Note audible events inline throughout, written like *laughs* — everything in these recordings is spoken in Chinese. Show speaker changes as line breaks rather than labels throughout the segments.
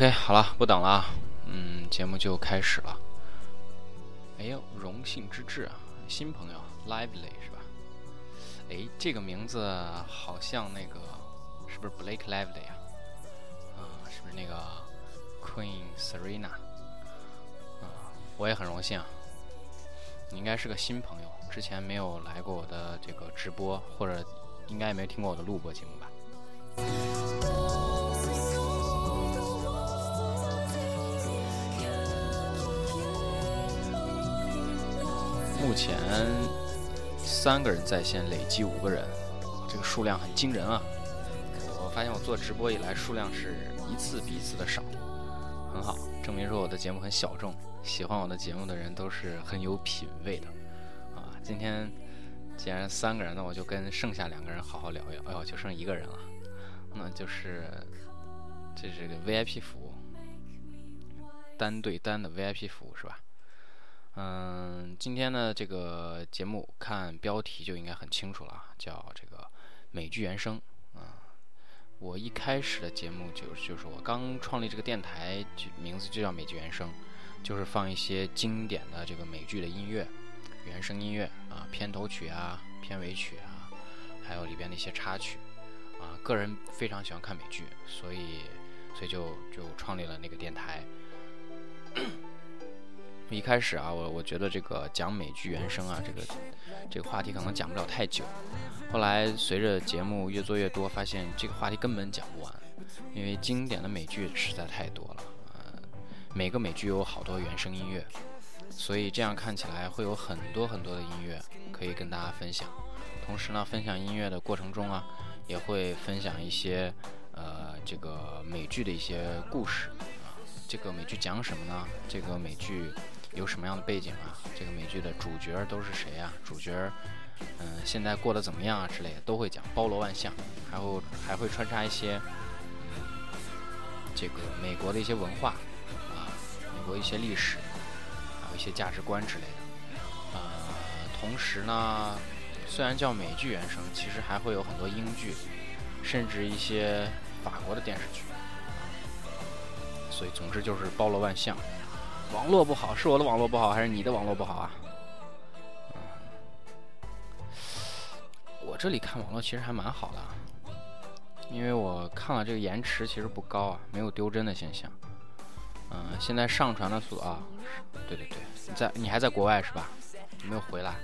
OK，好了，不等了啊，嗯，节目就开始了。哎呦，荣幸之至啊，新朋友，Lively 是吧？哎，这个名字好像那个，是不是 Blake Lively 啊？啊，是不是那个 Queen Serena？啊，我也很荣幸啊。你应该是个新朋友，之前没有来过我的这个直播，或者应该也没听过我的录播节目吧？前三个人在线，累计五个人，这个数量很惊人啊！我发现我做直播以来，数量是一次比一次的少，很好，证明说我的节目很小众，喜欢我的节目的人都是很有品位的啊！今天既然三个人，那我就跟剩下两个人好好聊一聊。哎呦，就剩一个人了，那就是这是个 VIP 服务，单对单的 VIP 服务是吧？嗯，今天的这个节目看标题就应该很清楚了，叫这个美剧原声。啊，我一开始的节目就就是我刚创立这个电台，就名字就叫美剧原声，就是放一些经典的这个美剧的音乐，原声音乐啊，片头曲啊，片尾曲啊，还有里边的一些插曲啊。个人非常喜欢看美剧，所以所以就就创立了那个电台。一开始啊，我我觉得这个讲美剧原声啊，这个这个话题可能讲不了太久。后来随着节目越做越多，发现这个话题根本讲不完，因为经典的美剧实在太多了。呃，每个美剧有好多原声音乐，所以这样看起来会有很多很多的音乐可以跟大家分享。同时呢，分享音乐的过程中啊，也会分享一些呃这个美剧的一些故事啊。这个美剧讲什么呢？这个美剧。有什么样的背景啊？这个美剧的主角都是谁啊？主角，嗯，现在过得怎么样啊？之类的都会讲，包罗万象，还会还会穿插一些，嗯，这个美国的一些文化啊，美国一些历史，还有一些价值观之类的。呃，同时呢，虽然叫美剧原声，其实还会有很多英剧，甚至一些法国的电视剧。所以，总之就是包罗万象。网络不好，是我的网络不好，还是你的网络不好啊？嗯，我这里看网络其实还蛮好的，因为我看了这个延迟其实不高啊，没有丢帧的现象。嗯，现在上传的速度啊，对对对，你在你还在国外是吧？你没有回来？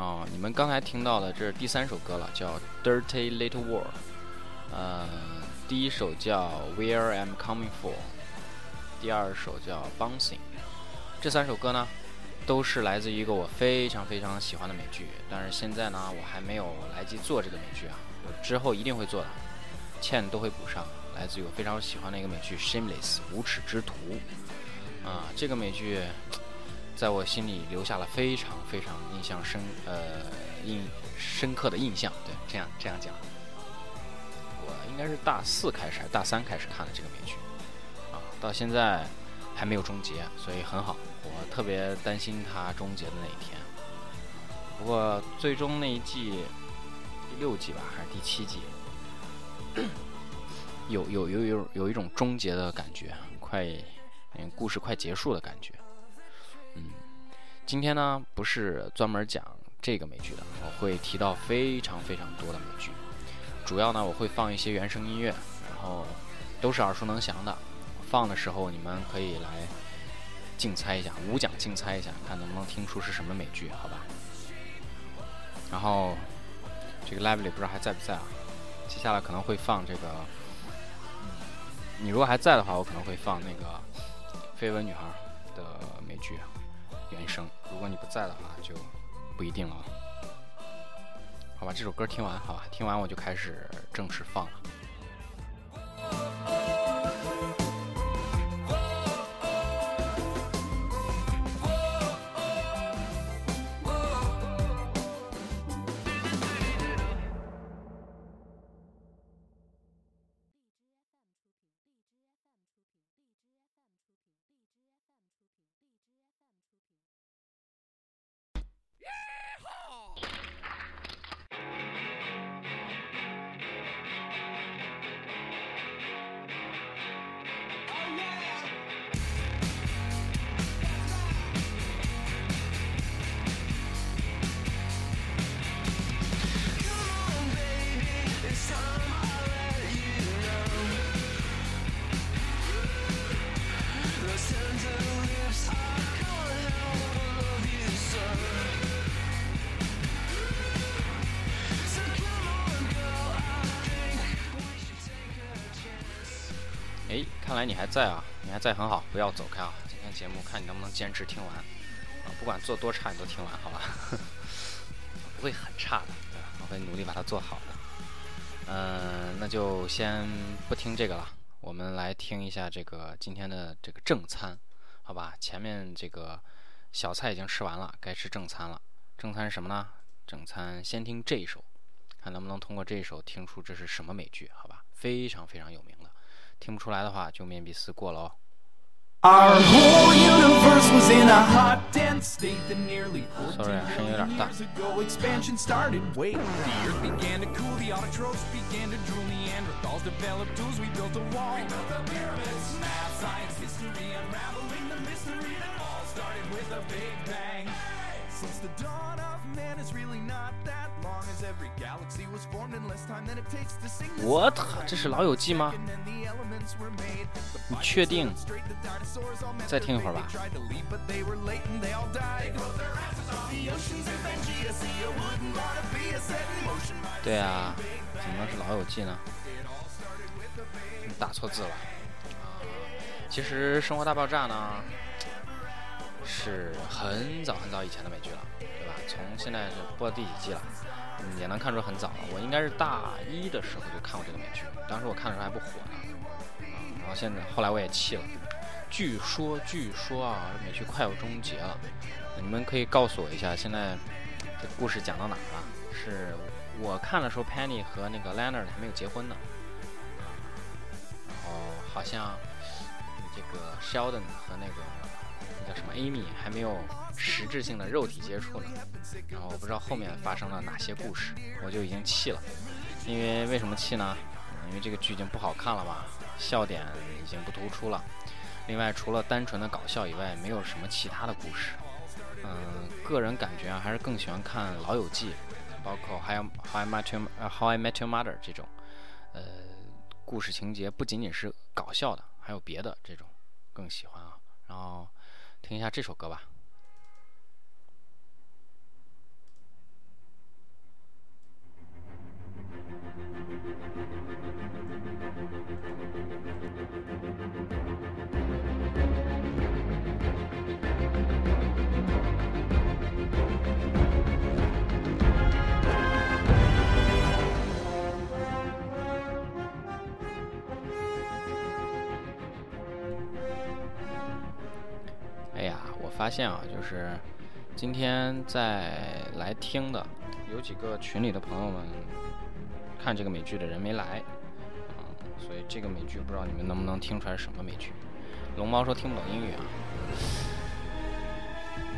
哦，你们刚才听到的这是第三首歌了，叫《Dirty Little World》。呃，第一首叫《Where I'm Coming For》，第二首叫《Bouncing》。这三首歌呢，都是来自于一个我非常非常喜欢的美剧，但是现在呢，我还没有来及做这个美剧啊，我之后一定会做的，欠都会补上。来自于我非常喜欢的一个美剧《Shameless》无耻之徒。啊，这个美剧。在我心里留下了非常非常印象深呃印深刻的印象，对，这样这样讲，我应该是大四开始还是大三开始看的这个美剧，啊，到现在还没有终结，所以很好，我特别担心它终结的那一天。不过最终那一季第六季吧，还是第七季，*coughs* 有有有有有一种终结的感觉，快嗯故事快结束的感觉。今天呢不是专门讲这个美剧的，我会提到非常非常多的美剧。主要呢我会放一些原声音乐，然后都是耳熟能详的。放的时候你们可以来竞猜一下，五奖竞猜一下，看能不能听出是什么美剧，好吧？然后这个 Lively 不知道还在不在啊？接下来可能会放这个，你如果还在的话，我可能会放那个《绯闻女孩》的美剧。原声，如果你不在的话，就不一定了。好吧，这首歌听完，好吧，听完我就开始正式放了。看来你还在啊，你还在很好，不要走开啊！今天节目看你能不能坚持听完啊，不管做多差你都听完，好吧？*laughs* 不会很差的，对吧？我会努力把它做好的。嗯，那就先不听这个了，我们来听一下这个今天的这个正餐，好吧？前面这个小菜已经吃完了，该吃正餐了。正餐是什么呢？正餐先听这一首，看能不能通过这一首听出这是什么美剧，好吧？非常非常有名的，听不出来的话就面壁思过了哦。Our whole universe was in a hot, dense state that nearly 14 years ago expansion started. Wait, the earth began to cool, the autotrophs began to drool, Neanderthals developed tools, we built a wall. We built the pyramids, math, science, history, unraveling the mystery that all started with a big bang. Since the dawn of man is really not that what？这是老友记吗？*laughs* 你确定？再听一会儿吧。对啊，怎么能是老友记呢？你打错字了。其实生活大爆炸呢？是很早很早以前的美剧了，对吧？从现在是播第几季了，嗯，也能看出很早了。我应该是大一的时候就看过这个美剧，当时我看的时候还不火呢，啊，然后现在后来我也弃了。据说，据说啊，美剧快要终结了，你们可以告诉我一下，现在这故事讲到哪了？是我看的时候，Penny 和那个 Leonard 还没有结婚呢，啊，然后好像这个 Sheldon 和那个。叫什么？Amy 还没有实质性的肉体接触呢，然后我不知道后面发生了哪些故事，我就已经弃了。因为为什么弃呢？因为这个剧已经不好看了吧，笑点已经不突出了。另外，除了单纯的搞笑以外，没有什么其他的故事。嗯，个人感觉啊，还是更喜欢看《老友记》，包括《How I Met Your How I Met Your Mother》这种，呃，故事情节不仅仅是搞笑的，还有别的这种更喜欢啊。然后。听一下这首歌吧。发现啊，就是今天在来听的有几个群里的朋友们看这个美剧的人没来，啊，所以这个美剧不知道你们能不能听出来什么美剧。龙猫说听不懂英语啊，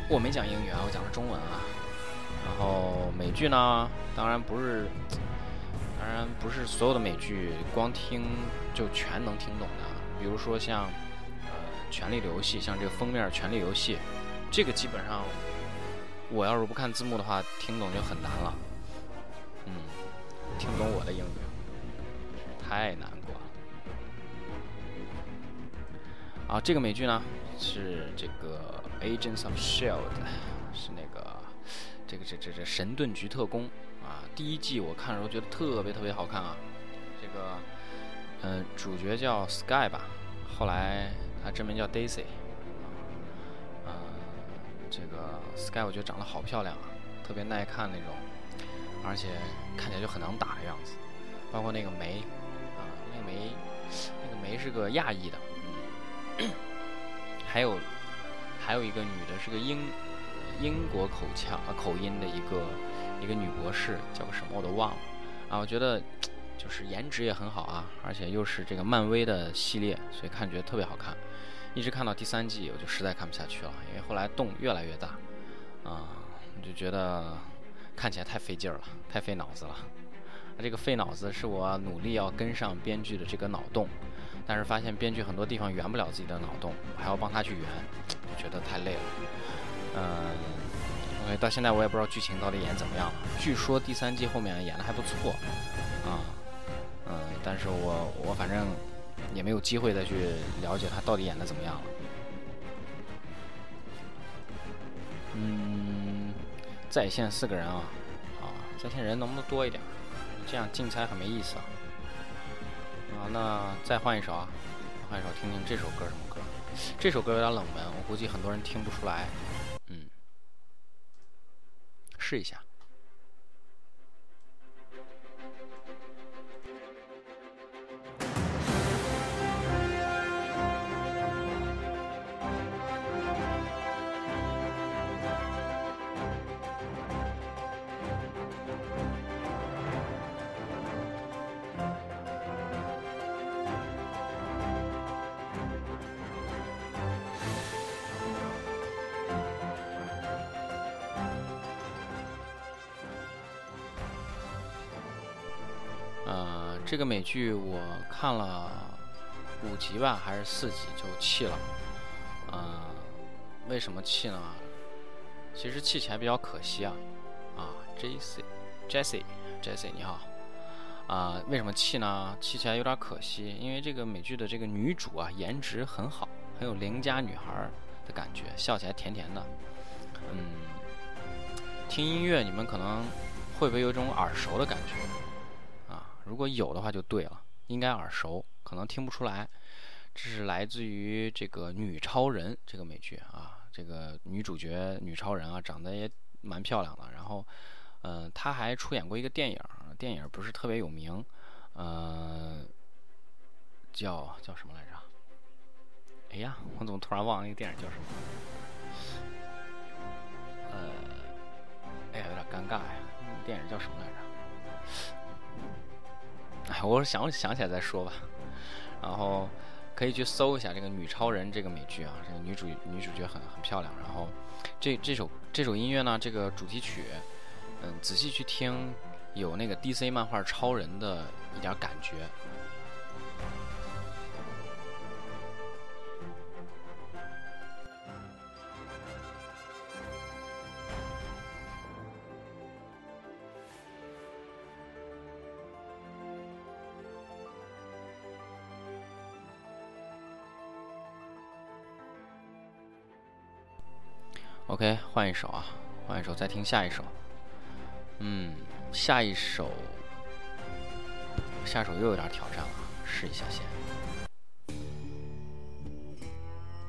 我没讲英语啊，我讲的中文啊。然后美剧呢，当然不是，当然不是所有的美剧光听就全能听懂的，比如说像。《权力的游戏》像这个封面，《权力游戏》，这个基本上，我要是不看字幕的话，听懂就很难了。嗯，听懂我的英语，太难过了。啊，这个美剧呢是这个《Agents of Shield》，是那个这个这这这神盾局特工啊。第一季我看的时候觉得特别特别好看啊。这个，嗯，主角叫 Sky 吧，后来。他真名叫 Daisy，啊，这个 Sky 我觉得长得好漂亮啊，特别耐看那种，而且看起来就很能打的样子。包括那个梅，啊，那个梅，那个梅是个亚裔的，还有还有一个女的是个英英国口腔啊口音的一个一个女博士，叫个什么我都忘了，啊，我觉得。就是颜值也很好啊，而且又是这个漫威的系列，所以看觉得特别好看。一直看到第三季，我就实在看不下去了，因为后来洞越来越大，啊，我就觉得看起来太费劲儿了，太费脑子了。那这个费脑子是我努力要跟上编剧的这个脑洞，但是发现编剧很多地方圆不了自己的脑洞，我还要帮他去圆，就觉得太累了。嗯，OK，到现在我也不知道剧情到底演怎么样了。据说第三季后面演的还不错，啊。嗯，但是我我反正也没有机会再去了解他到底演的怎么样了。嗯，在线四个人啊，啊，在线人能不能多一点？这样竞猜很没意思啊。啊，那再换一首啊，换换一首听听这首歌什么歌？这首歌有点冷门，我估计很多人听不出来。嗯，试一下。这个美剧我看了五集吧，还是四集就弃了。呃，为什么弃呢？其实弃起来比较可惜啊。啊，J.C.，Jessie，Jessie 你好。啊，为什么弃呢？弃起来有点可惜，因为这个美剧的这个女主啊，颜值很好，很有邻家女孩的感觉，笑起来甜甜的。嗯，听音乐你们可能会不会有一种耳熟的感觉？如果有的话就对了，应该耳熟，可能听不出来。这是来自于这个《女超人》这个美剧啊，这个女主角女超人啊，长得也蛮漂亮的。然后，嗯，她还出演过一个电影，电影不是特别有名，呃，叫叫什么来着？哎呀，我怎么突然忘了那个电影叫什么？呃，哎呀，有点尴尬呀，那电影叫什么来着？哎，我想想起来再说吧。然后可以去搜一下这个《女超人》这个美剧啊，这个女主女主角很很漂亮。然后这这首这首音乐呢，这个主题曲，嗯，仔细去听，有那个 DC 漫画超人的一点感觉。OK，换一首啊，换一首，再听下一首。嗯，下一首，下首又有点挑战了，试一下先。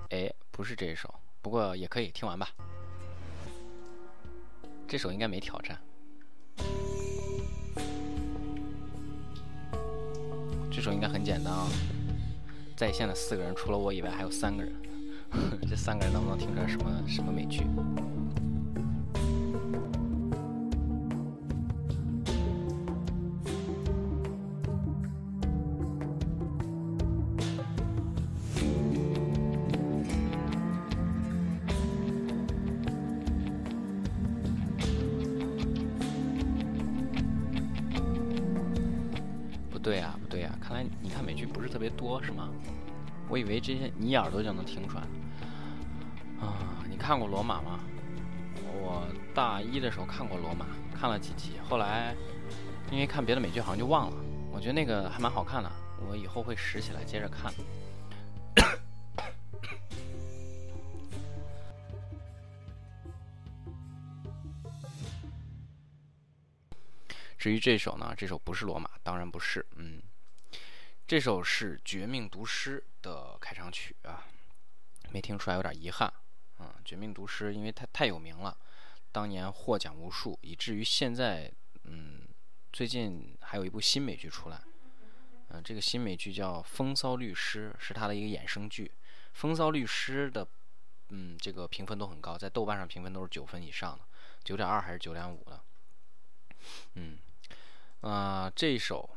哎，不是这一首，不过也可以听完吧。这首应该没挑战。这首应该很简单啊，在线的四个人，除了我以外，还有三个人。*laughs* 这三个人能不能听出来什么什么美剧？这些你耳朵就能听出来。啊，你看过《罗马》吗？我大一的时候看过《罗马》，看了几集，后来因为看别的美剧好像就忘了。我觉得那个还蛮好看的，我以后会拾起来接着看。*coughs* 至于这首呢，这首不是《罗马》，当然不是。嗯，这首是《绝命毒师》的开场曲啊，没听出来有点遗憾。嗯，绝命毒师，因为它太有名了，当年获奖无数，以至于现在，嗯，最近还有一部新美剧出来，嗯，这个新美剧叫《风骚律师》，是它的一个衍生剧。《风骚律师》的，嗯，这个评分都很高，在豆瓣上评分都是九分以上的，九点二还是九点五的。嗯，啊，这一首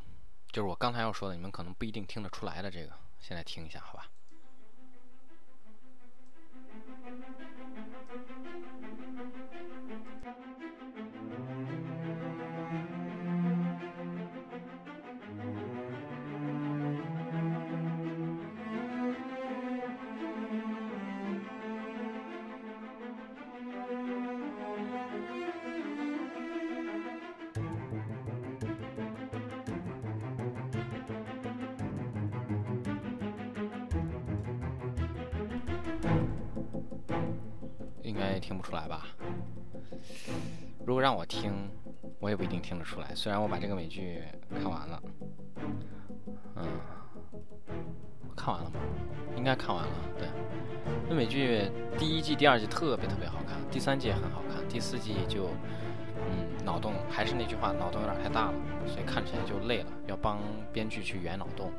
就是我刚才要说的，你们可能不一定听得出来的这个，现在听一下，好吧？让我听，我也不一定听得出来。虽然我把这个美剧看完了，嗯，看完了吗？应该看完了。对，那美剧第一季、第二季特别特别好看，第三季也很好看，第四季就，嗯，脑洞还是那句话，脑洞有点太大了，所以看起来就累了，要帮编剧去圆脑洞。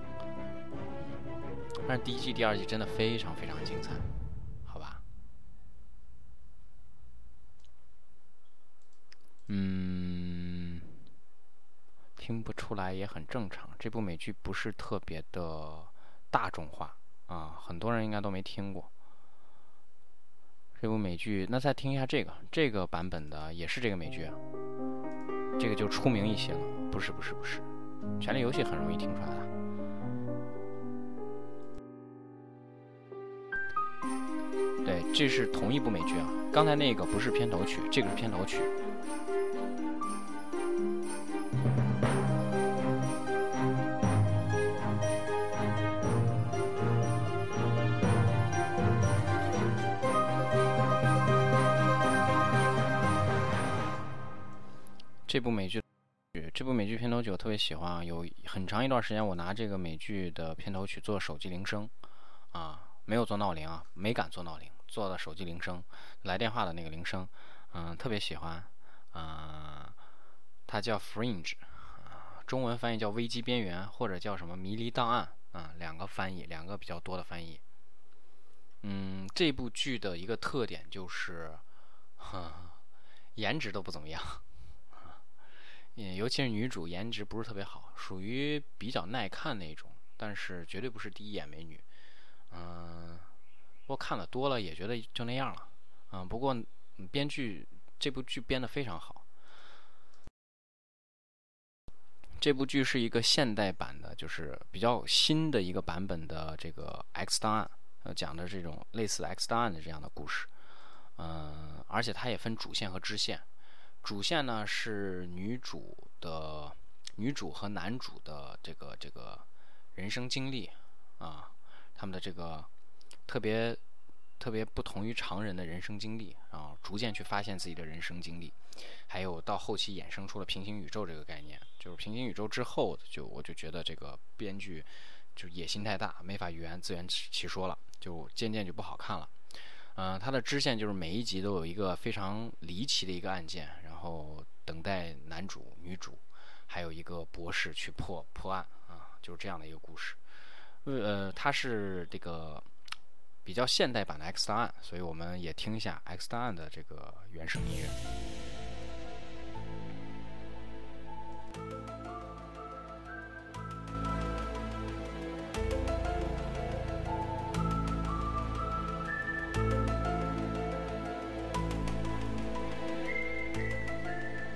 但是第一季、第二季真的非常非常精彩，好吧？嗯，听不出来也很正常。这部美剧不是特别的大众化啊，很多人应该都没听过。这部美剧，那再听一下这个，这个版本的也是这个美剧，这个就出名一些了。不是不是不是，《权力游戏》很容易听出来的。对，这是同一部美剧啊。刚才那个不是片头曲，这个是片头曲。这部美剧，这部美剧片头曲我特别喜欢啊。有很长一段时间，我拿这个美剧的片头曲做手机铃声，啊。没有做闹铃啊，没敢做闹铃，做的手机铃声，来电话的那个铃声，嗯，特别喜欢，嗯，它叫 Fringe，啊，中文翻译叫危机边缘，或者叫什么迷离档案，啊，两个翻译，两个比较多的翻译。嗯，这部剧的一个特点就是，颜值都不怎么样，嗯，尤其是女主颜值不是特别好，属于比较耐看那种，但是绝对不是第一眼美女。嗯，不过看的多了也觉得就那样了。嗯，不过编剧这部剧编的非常好。这部剧是一个现代版的，就是比较新的一个版本的这个《X 档案》，呃，讲的这种类似《X 档案》的这样的故事。嗯，而且它也分主线和支线。主线呢是女主的女主和男主的这个这个人生经历啊。他们的这个特别特别不同于常人的人生经历，然后逐渐去发现自己的人生经历，还有到后期衍生出了平行宇宙这个概念，就是平行宇宙之后，就我就觉得这个编剧就野心太大，没法圆自圆其说了，就渐渐就不好看了。嗯，它的支线就是每一集都有一个非常离奇的一个案件，然后等待男主、女主，还有一个博士去破破案啊，就是这样的一个故事。呃，它是这个比较现代版的《X 档案》，所以我们也听一下《X 档案》的这个原声音乐。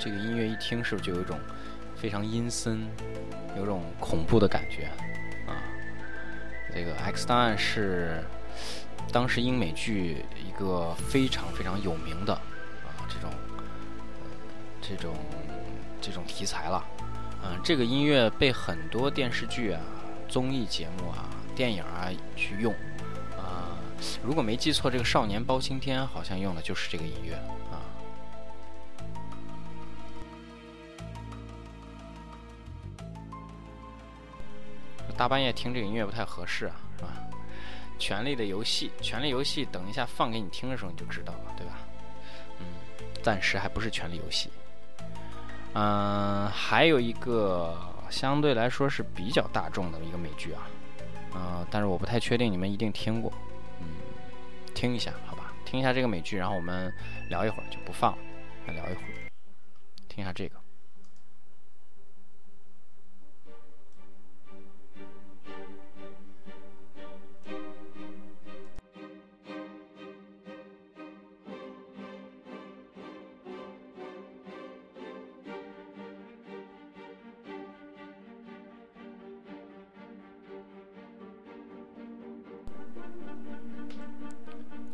这个音乐一听，是不是就有一种非常阴森、有种恐怖的感觉啊？这个《X 档案》是当时英美剧一个非常非常有名的啊这种这种这种题材了，嗯，这个音乐被很多电视剧啊、综艺节目啊、电影啊去用，啊，如果没记错，这个《少年包青天》好像用的就是这个音乐大半夜听这个音乐不太合适啊，是吧？权力的游戏，权力游戏，等一下放给你听的时候你就知道了，对吧？嗯，暂时还不是权力游戏。嗯，还有一个相对来说是比较大众的一个美剧啊，嗯，但是我不太确定你们一定听过，嗯，听一下好吧，听一下这个美剧，然后我们聊一会儿就不放了，再聊一会儿，听一下这个。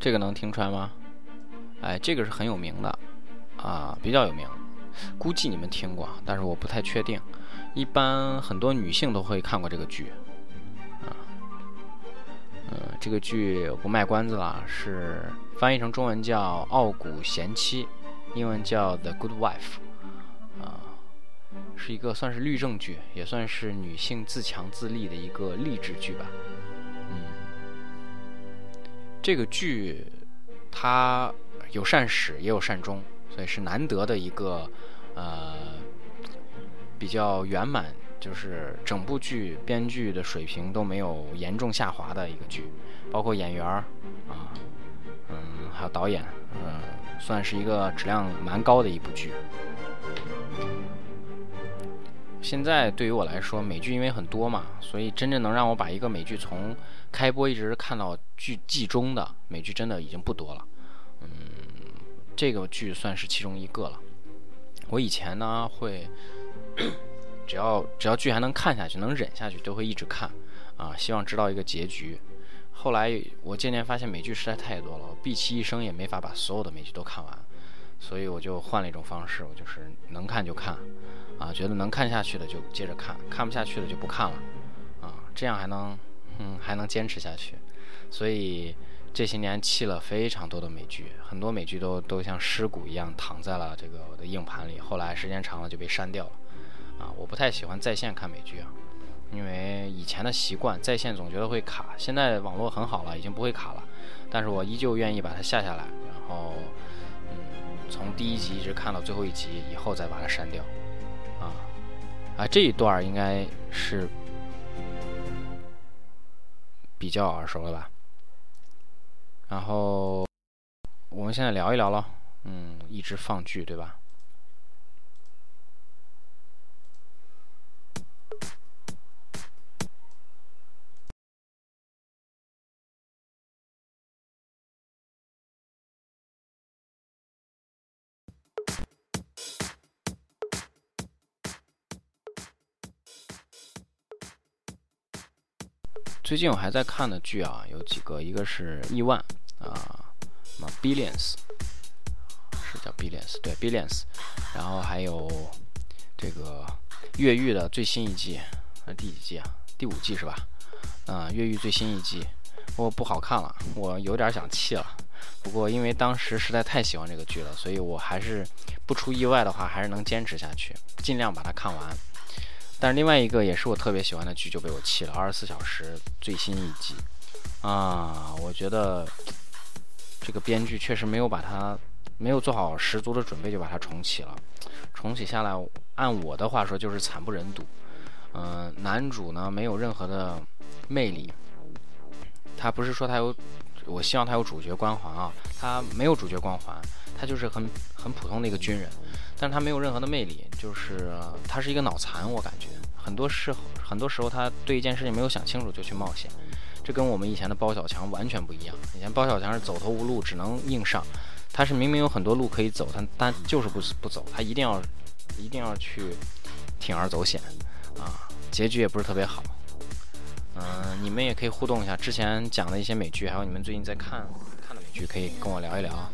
这个能听出来吗？哎，这个是很有名的，啊，比较有名，估计你们听过，但是我不太确定。一般很多女性都会看过这个剧，啊，嗯，这个剧我不卖关子了，是翻译成中文叫《傲骨贤妻》，英文叫《The Good Wife》，啊，是一个算是律政剧，也算是女性自强自立的一个励志剧吧。这个剧它有善始也有善终，所以是难得的一个呃比较圆满，就是整部剧编剧的水平都没有严重下滑的一个剧，包括演员啊，嗯，还有导演，嗯，算是一个质量蛮高的一部剧。现在对于我来说，美剧因为很多嘛，所以真正能让我把一个美剧从开播一直看到剧季中的美剧，真的已经不多了。嗯，这个剧算是其中一个了。我以前呢会，只要只要剧还能看下去，能忍下去，都会一直看啊，希望知道一个结局。后来我渐渐发现美剧实在太多了，我毕其一生也没法把所有的美剧都看完，所以我就换了一种方式，我就是能看就看。啊，觉得能看下去的就接着看，看不下去的就不看了，啊，这样还能，嗯，还能坚持下去。所以这些年弃了非常多的美剧，很多美剧都都像尸骨一样躺在了这个我的硬盘里，后来时间长了就被删掉了。啊，我不太喜欢在线看美剧啊，因为以前的习惯在线总觉得会卡，现在网络很好了，已经不会卡了，但是我依旧愿意把它下下来，然后，嗯，从第一集一直看到最后一集以后再把它删掉。啊啊，这一段应该是比较耳熟了吧？然后我们现在聊一聊了，嗯，一直放剧对吧？最近我还在看的剧啊，有几个，一个是亿万啊，什么 Billions，是叫 Billions，对 Billions，然后还有这个越狱的最新一季，那第几季啊？第五季是吧？啊，越狱最新一季，我不好看了，我有点想弃了。不过因为当时实在太喜欢这个剧了，所以我还是不出意外的话，还是能坚持下去，尽量把它看完。但是另外一个也是我特别喜欢的剧就被我弃了，《二十四小时》最新一季啊，我觉得这个编剧确实没有把它没有做好十足的准备就把它重启了，重启下来按我的话说就是惨不忍睹。嗯，男主呢没有任何的魅力，他不是说他有，我希望他有主角光环啊，他没有主角光环，他就是很很普通的一个军人。但是他没有任何的魅力，就是他是一个脑残，我感觉很多时候，很多时候他对一件事情没有想清楚就去冒险，这跟我们以前的包小强完全不一样。以前包小强是走投无路，只能硬上，他是明明有很多路可以走，他但就是不不走，他一定要一定要去铤而走险啊，结局也不是特别好。嗯，你们也可以互动一下，之前讲的一些美剧，还有你们最近在看看的美剧，可以跟我聊一聊。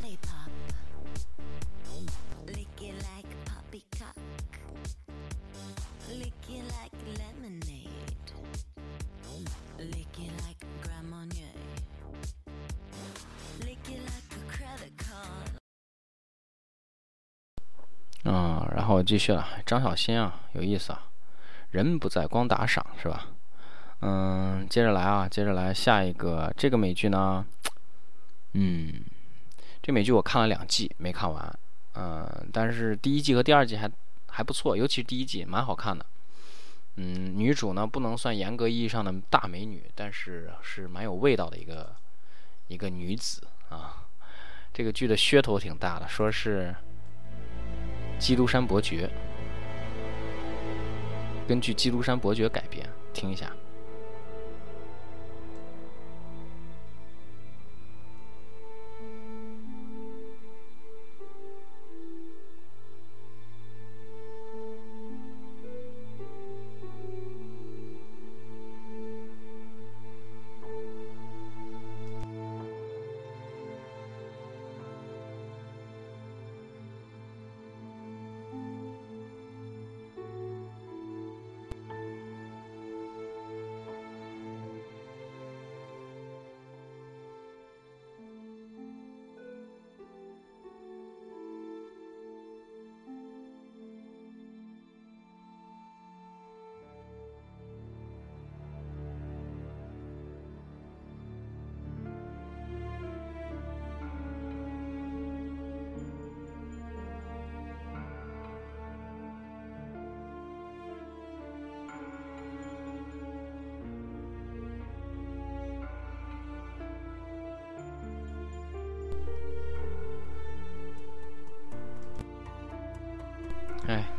然后继续了，张小新啊，有意思啊，人不在光打赏是吧？嗯，接着来啊，接着来下一个这个美剧呢，嗯，这美剧我看了两季没看完，嗯，但是第一季和第二季还还不错，尤其是第一季蛮好看的。嗯，女主呢不能算严格意义上的大美女，但是是蛮有味道的一个一个女子啊。这个剧的噱头挺大的，说是。《基督山伯爵》根据《基督山伯爵》改编，听一下。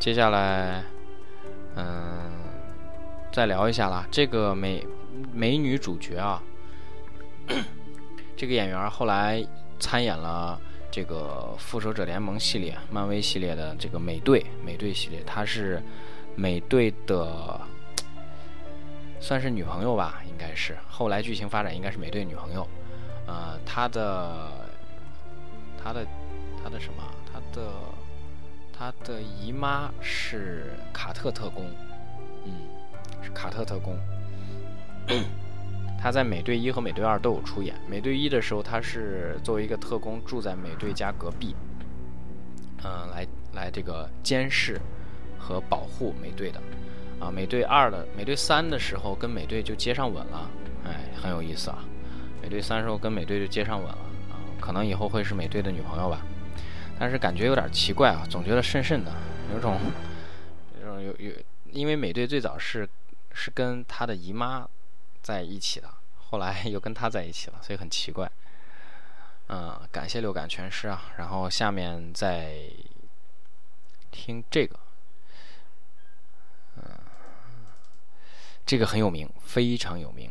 接下来，嗯，再聊一下啦。这个美美女主角啊，*coughs* 这个演员后来参演了这个复仇者联盟系列、漫威系列的这个美队美队系列，她是美队的。算是女朋友吧，应该是。后来剧情发展应该是美队女朋友，呃，她的，她的，她的什么？她的，他的姨妈是卡特特工，嗯，是卡特特工。他在美队一和美队二都有出演。美队一的时候，他是作为一个特工住在美队家隔壁，嗯，来来这个监视和保护美队的。啊，美队二的美队三的时候跟美队就接上吻了，哎，很有意思啊。美队三时候跟美队就接上吻了啊，可能以后会是美队的女朋友吧。但是感觉有点奇怪啊，总觉得渗渗的，有种，有种有有，因为美队最早是是跟他的姨妈在一起的，后来 *laughs* 又跟他在一起了，所以很奇怪。嗯，感谢六感全失啊，然后下面再听这个。嗯这个很有名，非常有名。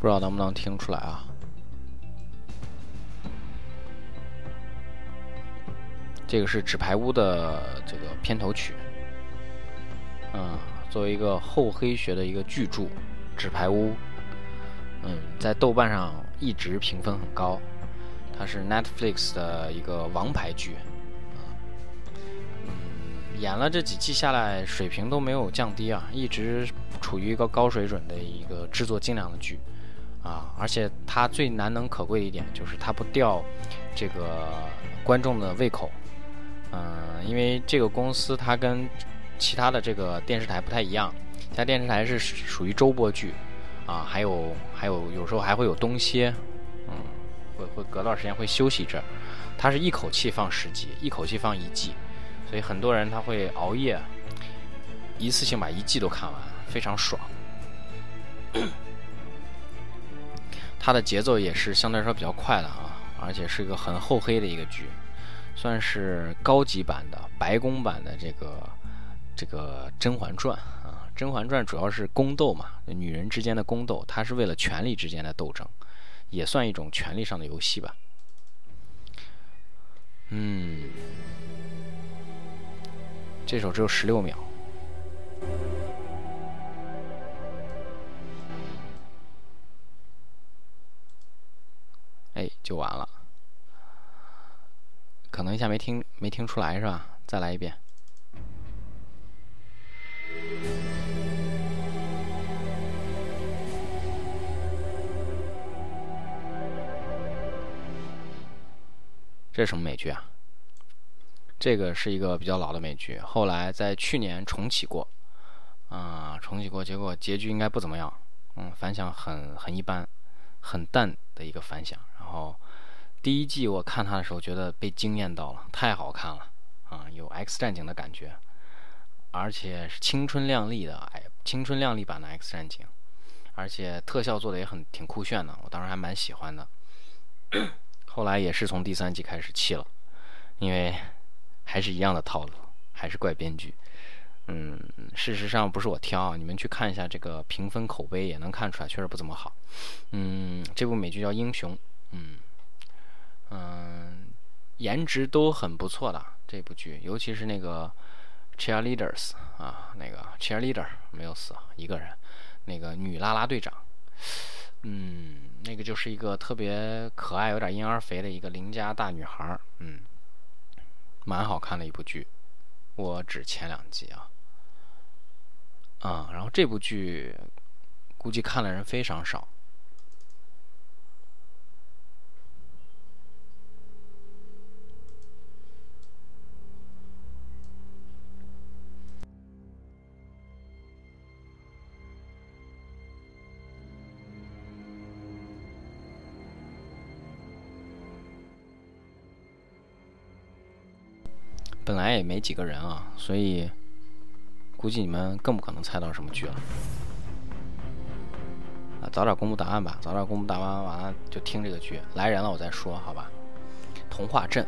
不知道能不能听出来啊？这个是《纸牌屋》的这个片头曲，嗯，作为一个厚黑学的一个巨著，《纸牌屋》，嗯，在豆瓣上一直评分很高，它是 Netflix 的一个王牌剧，嗯，演了这几季下来，水平都没有降低啊，一直处于一个高水准的一个制作精良的剧，啊，而且它最难能可贵的一点就是它不吊这个观众的胃口。嗯，因为这个公司它跟其他的这个电视台不太一样，其他电视台是属于周播剧，啊，还有还有有时候还会有冬歇，嗯，会会隔段时间会休息一阵，它是一口气放十集，一口气放一季，所以很多人他会熬夜，一次性把一季都看完，非常爽。它的节奏也是相对来说比较快的啊，而且是一个很厚黑的一个剧。算是高级版的白宫版的这个这个《甄嬛传》啊，《甄嬛传》主要是宫斗嘛，女人之间的宫斗，它是为了权力之间的斗争，也算一种权力上的游戏吧。嗯，这首只有十六秒，哎，就完了。可能一下没听没听出来是吧？再来一遍。这是什么美剧啊？这个是一个比较老的美剧，后来在去年重启过，啊，重启过，结果结局应该不怎么样，嗯，反响很很一般，很淡的一个反响，然后。第一季我看它的时候，觉得被惊艳到了，太好看了啊，有 X 战警的感觉，而且是青春靓丽的哎，青春靓丽版的 X 战警，而且特效做的也很挺酷炫的，我当时还蛮喜欢的。*clears throat* 后来也是从第三季开始弃了，因为还是一样的套路，还是怪编剧。嗯，事实上不是我挑，你们去看一下这个评分口碑也能看出来，确实不怎么好。嗯，这部美剧叫《英雄》，嗯。嗯，颜值都很不错的这部剧，尤其是那个 cheerleaders 啊，那个 cheerleader 没有死一个人，那个女啦啦队长，嗯，那个就是一个特别可爱、有点婴儿肥的一个邻家大女孩嗯，蛮好看的一部剧，我只前两集啊，啊，然后这部剧估计看的人非常少。来也没几个人啊，所以估计你们更不可能猜到什么剧了。啊，早点公布答案吧，早点公布答案完了就听这个剧。来人了我再说，好吧？童话镇。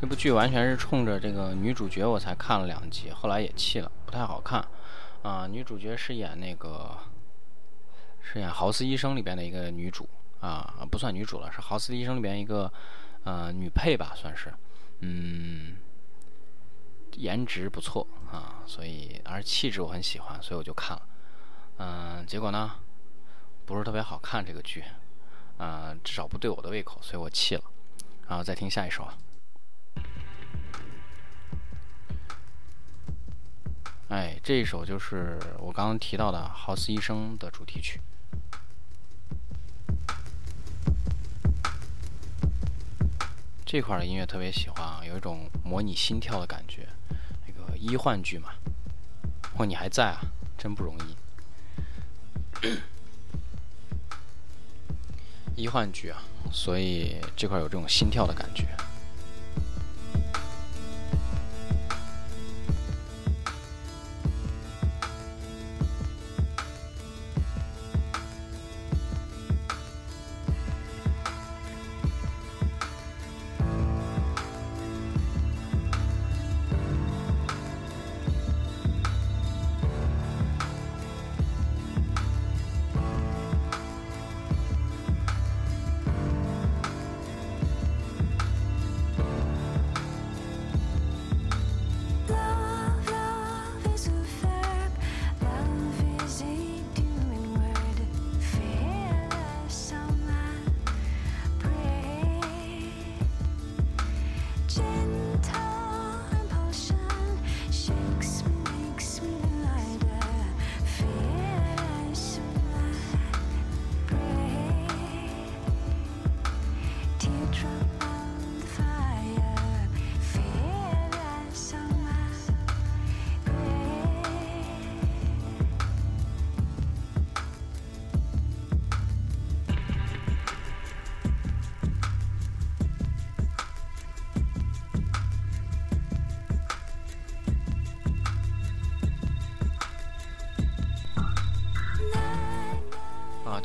这部剧完全是冲着这个女主角我才看了两集，后来也弃了，不太好看。啊，女主角是演那个，是演《豪斯医生》里边的一个女主啊，不算女主了，是《豪斯医生》里边一个呃女配吧，算是。嗯，颜值不错啊，所以而气质我很喜欢，所以我就看了。嗯，结果呢，不是特别好看这个剧，啊，至少不对我的胃口，所以我弃了。然后再听下一首啊。哎，这一首就是我刚刚提到的《豪斯医生》的主题曲。这块的音乐特别喜欢啊，有一种模拟心跳的感觉。那个医患剧嘛，哦，你还在啊，真不容易。*coughs* 医患剧啊，所以这块有这种心跳的感觉。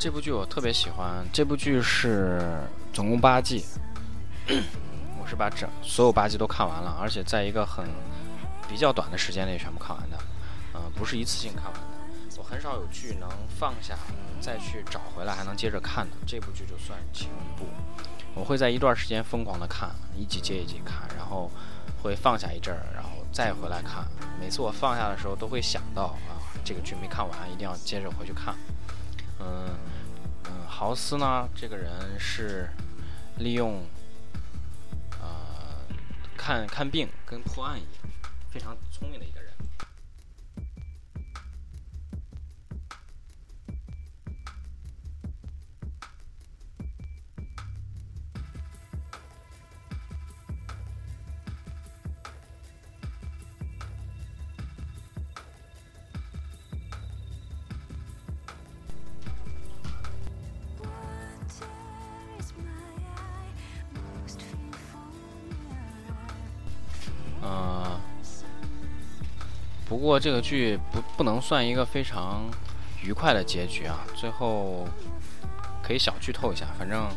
这部剧我特别喜欢，这部剧是总共八季，*clears throat* 我是把整所有八季都看完了，而且在一个很比较短的时间内全部看完的，嗯，不是一次性看完的。我很少有剧能放下再去找回来还能接着看的，这部剧就算其中一部。我会在一段时间疯狂的看，一集接一集看，然后会放下一阵儿，然后再回来看。每次我放下的时候都会想到啊，这个剧没看完，一定要接着回去看。豪斯呢，这个人是利用呃看看病跟破案一样，非常聪明的一不过这个剧不不能算一个非常愉快的结局啊，最后可以小剧透一下，反正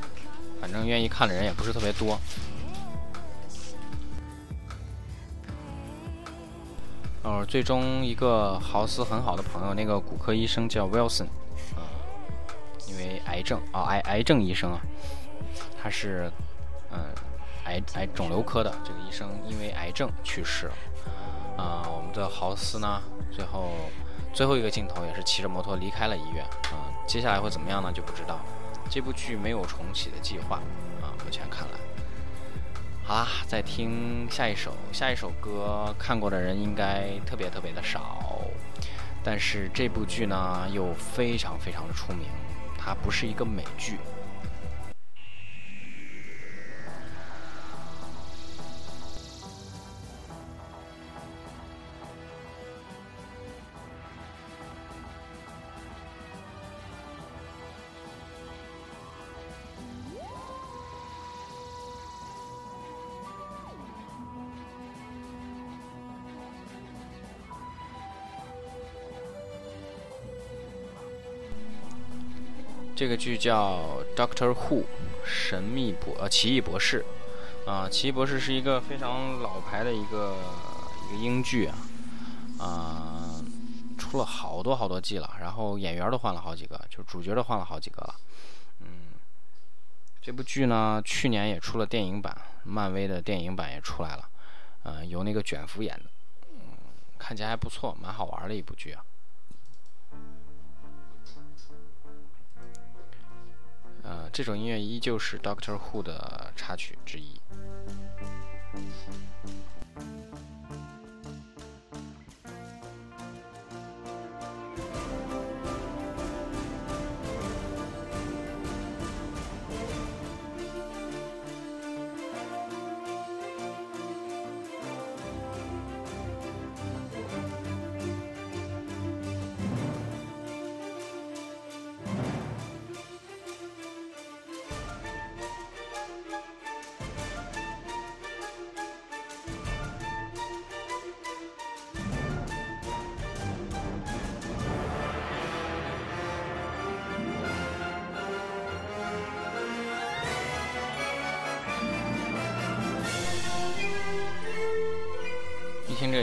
反正愿意看的人也不是特别多。哦，最终一个豪斯很好的朋友，那个骨科医生叫 Wilson，啊，因为癌症啊癌癌症医生啊，他是嗯癌癌肿瘤科的这个医生，因为癌症去世了。啊，我们的豪斯呢？最后最后一个镜头也是骑着摩托离开了医院。啊，接下来会怎么样呢？就不知道。这部剧没有重启的计划。啊，目前看来。好啦，再听下一首，下一首歌看过的人应该特别特别的少。但是这部剧呢，又非常非常的出名。它不是一个美剧。这个剧叫《Doctor Who》，神秘博呃奇异博士，啊，奇异博士是一个非常老牌的一个一个英剧啊，啊，出了好多好多季了，然后演员都换了好几个，就主角都换了好几个了，嗯，这部剧呢，去年也出了电影版，漫威的电影版也出来了，嗯，由那个卷福演的，嗯，看起来还不错，蛮好玩的一部剧啊。呃，这种音乐依旧是 Doctor Who 的插曲之一。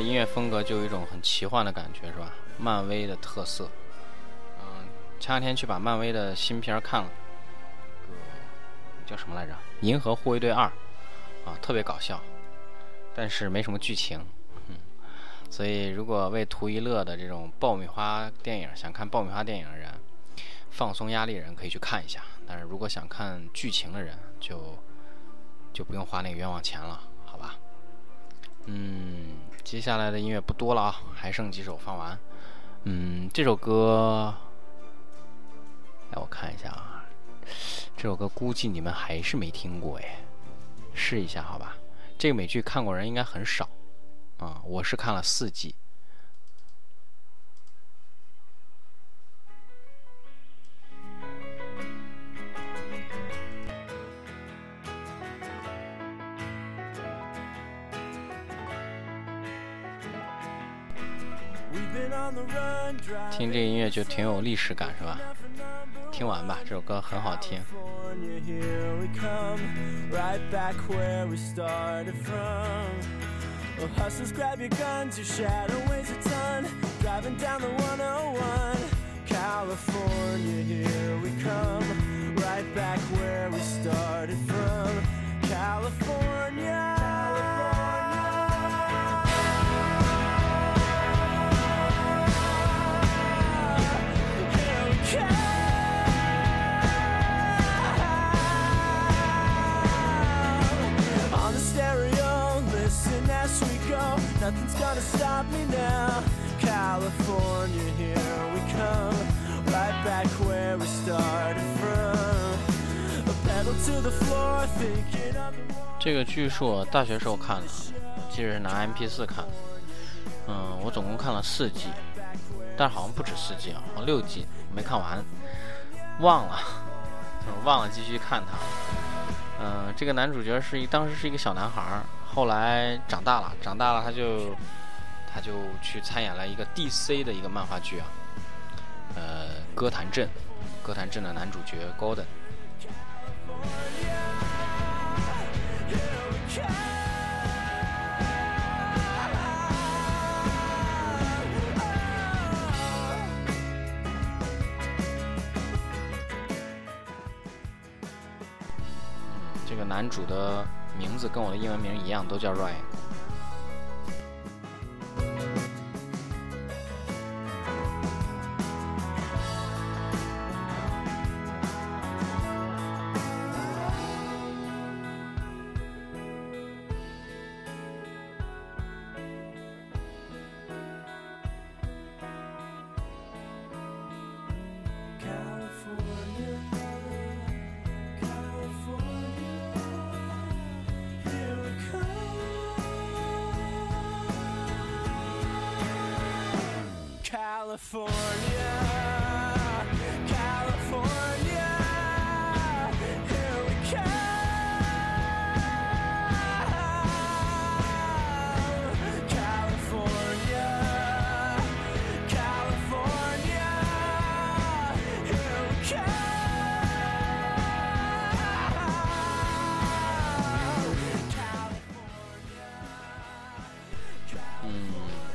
音乐风格，就有一种很奇幻的感觉，是吧？漫威的特色。嗯，前两天去把漫威的新片看了，叫什么来着？《银河护卫队二》啊，特别搞笑，但是没什么剧情。嗯，所以如果为图一乐的这种爆米花电影，想看爆米花电影的人，放松压力的人可以去看一下。但是如果想看剧情的人，就就不用花那个冤枉钱了，嗯。接下来的音乐不多了啊，还剩几首放完。嗯，这首歌，来我看一下啊，这首歌估计你们还是没听过哎，试一下好吧。这个美剧看过人应该很少啊，我是看了四季。听这个音乐就挺有历史感，是吧？听完吧，这首歌很好听。
California, Nothing's gonna stop me now. California, here we come. Right back where we started from. A pedal to the floor, thinking of the war.
这个剧是我大学时候看的，记得是拿 MP 4看的。嗯，我总共看了四季，但是好像不止四季啊，好像六季没看完，忘了，忘了继续看它。嗯，这个男主角是一当时是一个小男孩，后来长大了，长大了他就他就去参演了一个 DC 的一个漫画剧啊，呃，歌坛镇，歌坛镇的男主角 Golden。这个男主的名字跟我的英文名一样，都叫 Ryan。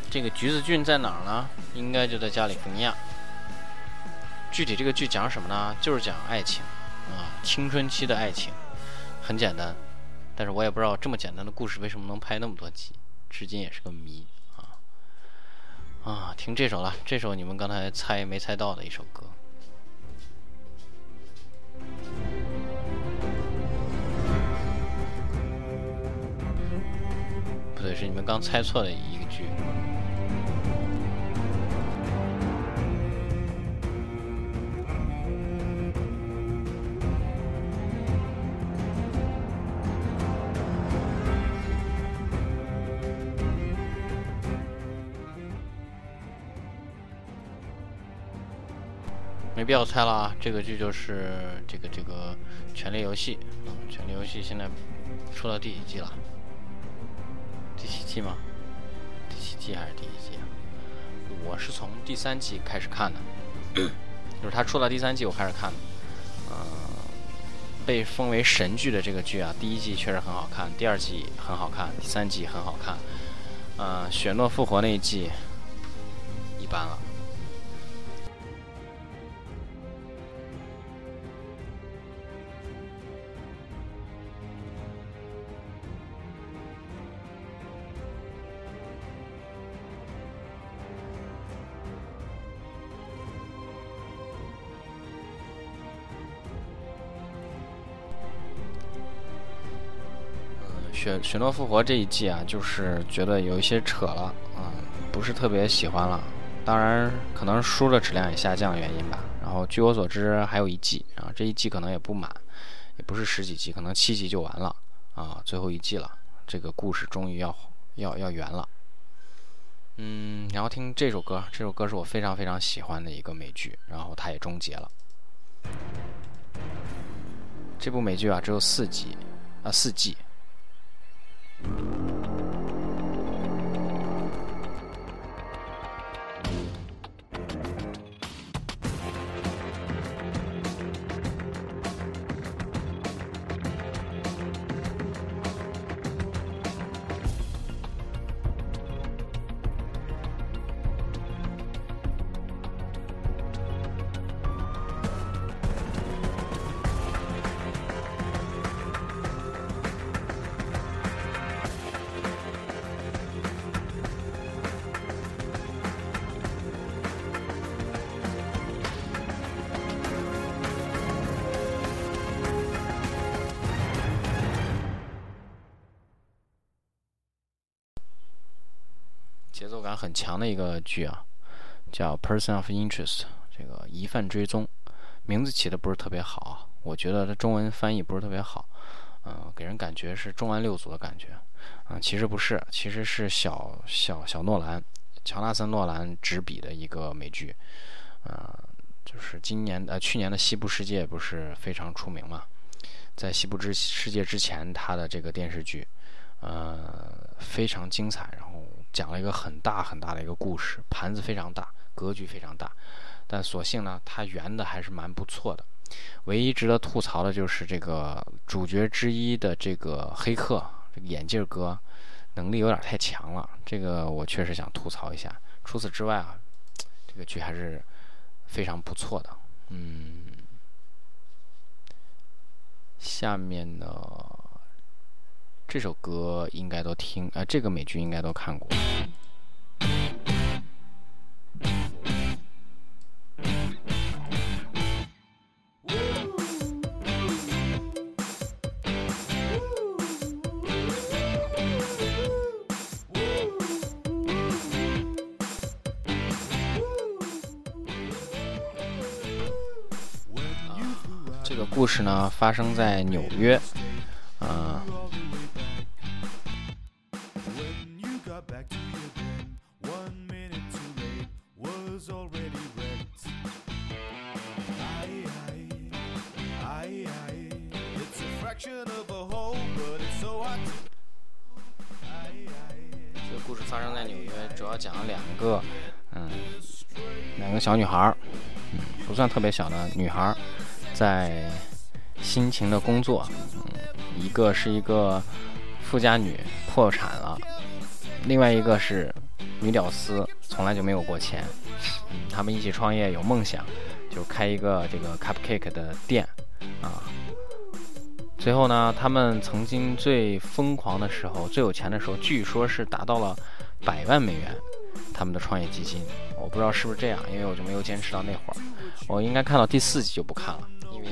这个橘子郡在哪儿呢？应该就在加利福尼亚。具体这个剧讲什么呢？就是讲爱情啊，青春期的爱情，很简单。但是我也不知道这么简单的故事为什么能拍那么多集，至今也是个谜啊啊！听这首了，这首你们刚才猜没猜到的一首歌。不对，是你们刚猜错的一个剧。没必要猜了啊，这个剧就是这个这个《权力游戏》啊，《权力游戏》现在出到第几季了？第七季吗？第七季还是第一季啊？我是从第三季开始看的，就是它出到第三季我开始看的。嗯、被封为神剧的这个剧啊，第一季确实很好看，第二季很好看，第三季很好看。呃，雪诺复活那一季一般了。雪雪诺复活这一季啊，就是觉得有一些扯了，嗯，不是特别喜欢了。当然，可能书的质量也下降原因吧。然后据我所知，还有一季啊，这一季可能也不满，也不是十几集，可能七集就完了啊，最后一季了，这个故事终于要要要圆了。嗯，然后听这首歌，这首歌是我非常非常喜欢的一个美剧，然后它也终结了。这部美剧啊，只有四集啊，四季。Thank you. 节奏感很强的一个剧啊，叫《Person of Interest》，这个疑犯追踪，名字起的不是特别好，我觉得它中文翻译不是特别好，嗯，给人感觉是重案六组的感觉，嗯，其实不是，其实是小小小诺兰，乔纳森诺兰执笔的一个美剧，嗯，就是今年呃去年的《西部世界》不是非常出名嘛，在《西部之世界》之前，他的这个电视剧，呃，非常精彩，然后。讲了一个很大很大的一个故事，盘子非常大，格局非常大，但所幸呢，它圆的还是蛮不错的。唯一值得吐槽的就是这个主角之一的这个黑客，这个眼镜哥，能力有点太强了，这个我确实想吐槽一下。除此之外啊，这个剧还是非常不错的。嗯，下面呢？这首歌应该都听，呃，这个美剧应该都看过。这个故事呢，发生在纽约，啊。在纽约，主要讲了两个，嗯，两个小女孩儿，嗯，不算特别小的女孩儿，在辛勤的工作，嗯，一个是一个富家女破产了，另外一个是女屌丝，从来就没有过钱，嗯，他们一起创业有梦想，就开一个这个 cupcake 的店，啊，最后呢，他们曾经最疯狂的时候，最有钱的时候，据说是达到了百万美元。他们的创业基金，我不知道是不是这样，因为我就没有坚持到那会儿。我应该看到第四集就不看了，因为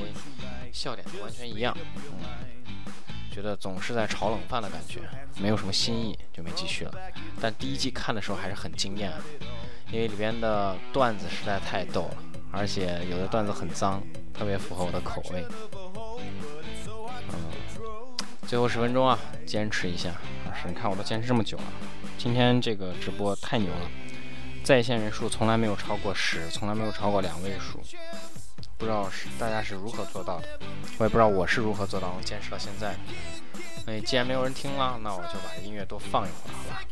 笑点完全一样，嗯觉得总是在炒冷饭的感觉，没有什么新意，就没继续了。但第一季看的时候还是很惊艳，因为里边的段子实在太逗了，而且有的段子很脏，特别符合我的口味。嗯，最后十分钟啊，坚持一下。老师你看我都坚持这么久了。今天这个直播太牛了，在线人数从来没有超过十，从来没有超过两位数，不知道是大家是如何做到的，我也不知道我是如何做到，我坚持到现在。哎，既然没有人听了，那我就把音乐多放一会儿，好吧？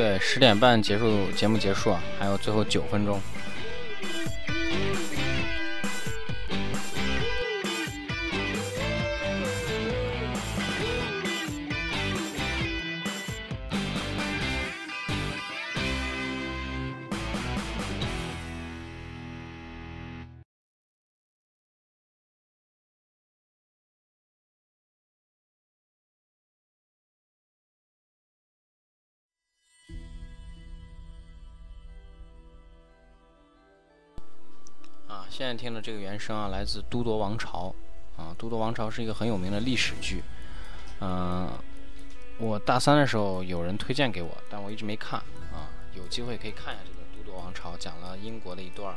对，十点半结束节目结束啊，还有最后九分钟。在听的这个原声啊，来自《都铎王朝》啊，《都铎王朝》是一个很有名的历史剧。嗯，我大三的时候有人推荐给我，但我一直没看啊。有机会可以看一下这个《都铎王朝》，讲了英国的一段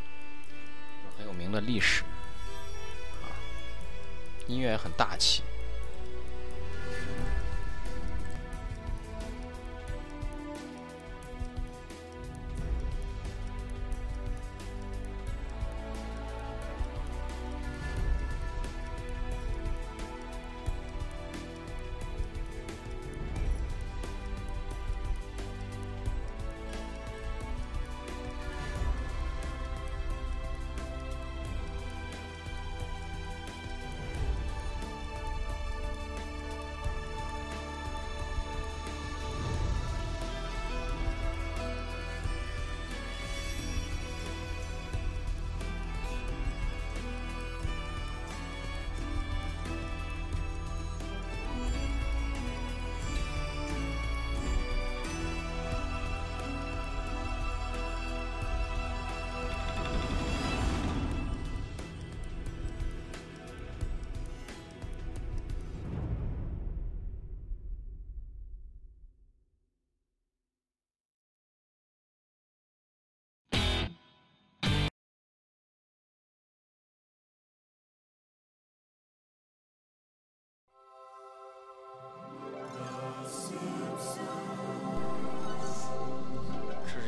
很有名的历史啊，音乐也很大气。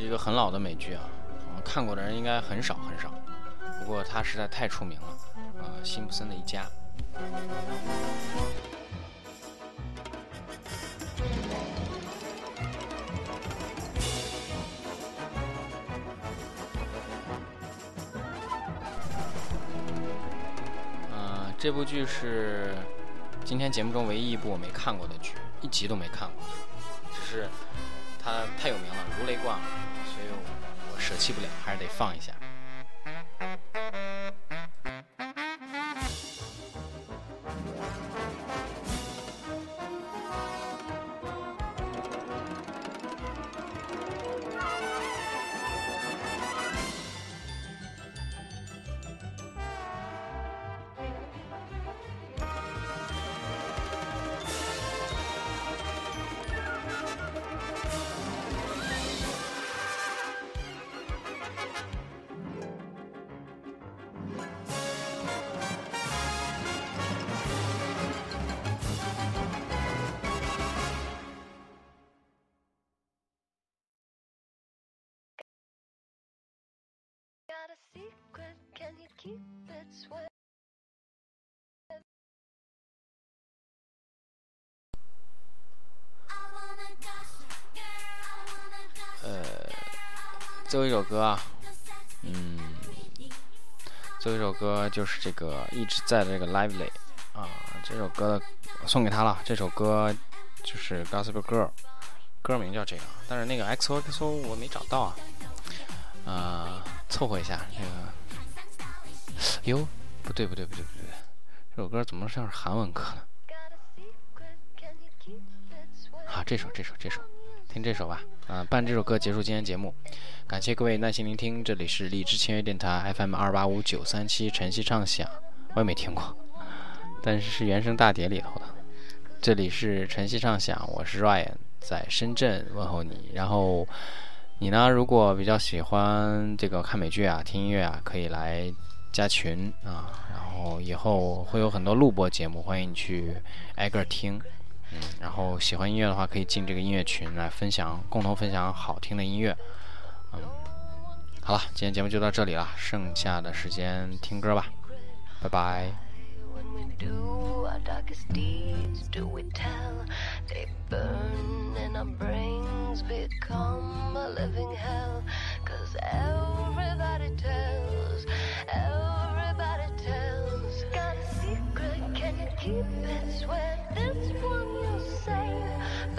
一个很老的美剧啊，看过的人应该很少很少。不过它实在太出名了，啊，辛普森的一家。嗯，这部剧是今天节目中唯一一部我没看过的剧，一集都没看过，只是它太有名了，如雷贯耳。舍弃不了，还是得放一下。歌啊，嗯，最后一首歌就是这个一直在的这个 Lively 啊，这首歌送给他了。这首歌就是 Gossip Girl，歌名叫这个，但是那个 XOXO 我没找到啊，啊，凑合一下这个。哟，不对不对不对不对，这首歌怎么像是韩文歌呢？啊，这首这首这首，听这首吧。啊，伴这首歌结束今天节目，感谢各位耐心聆听。这里是荔枝签约电台 FM 二八五九三七晨曦畅想，我也没听过，但是是原声大碟里头的。这里是晨曦畅想，我是 Ryan，在深圳问候你。然后你呢，如果比较喜欢这个看美剧啊、听音乐啊，可以来加群啊。然后以后会有很多录播节目，欢迎你去挨个听。嗯，然后喜欢音乐的话，可以进这个音乐群来分享，共同分享好听的音乐。嗯，好了，今天节目就到这里了，剩下的时间听歌吧，拜拜。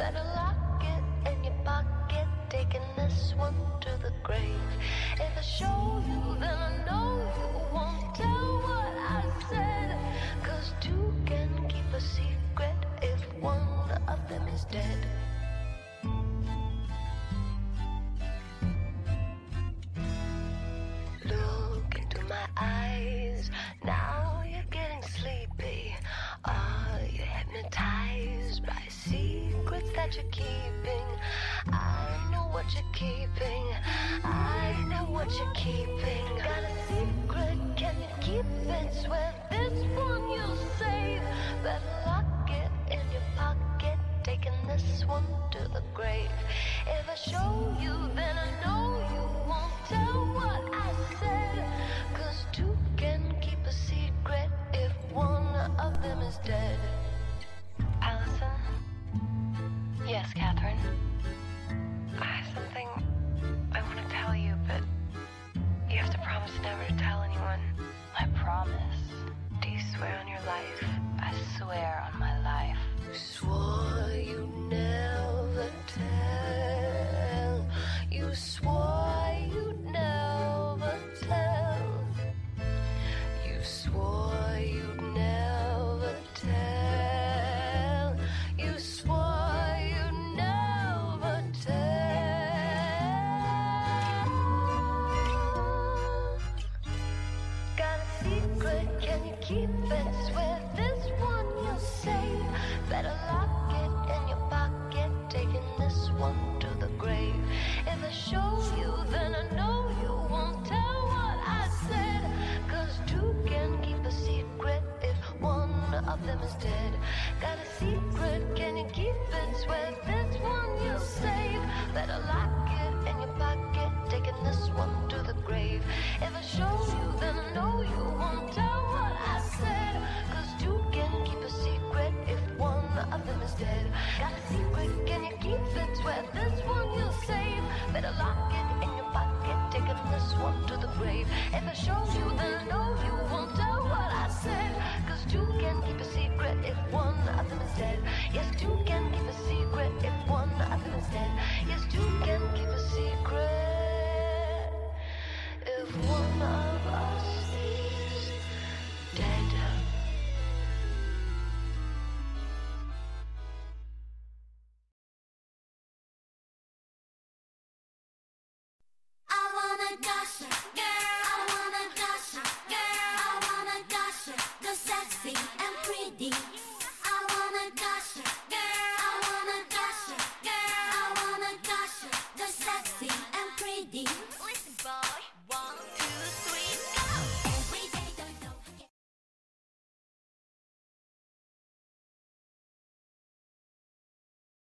Better lock it in your pocket, taking this one to the grave. If I show you, then I know you won't tell what I said. Cause two can keep a secret if one of them is dead. Look into my eyes that you're keeping. I know what you're keeping. I know what you're keeping. Got a secret, can you keep it? Swear this one you'll save. Better lock it in your pocket. Taking this one to the grave. If I show you, then I know you won't tell what I said. Cause two can keep a secret if one of them is dead. Catherine? I have something I want to tell you, but you have to promise never to tell anyone.
I promise.
Do you swear on your life?
I swear on my life.
You swore you'd never tell. You swore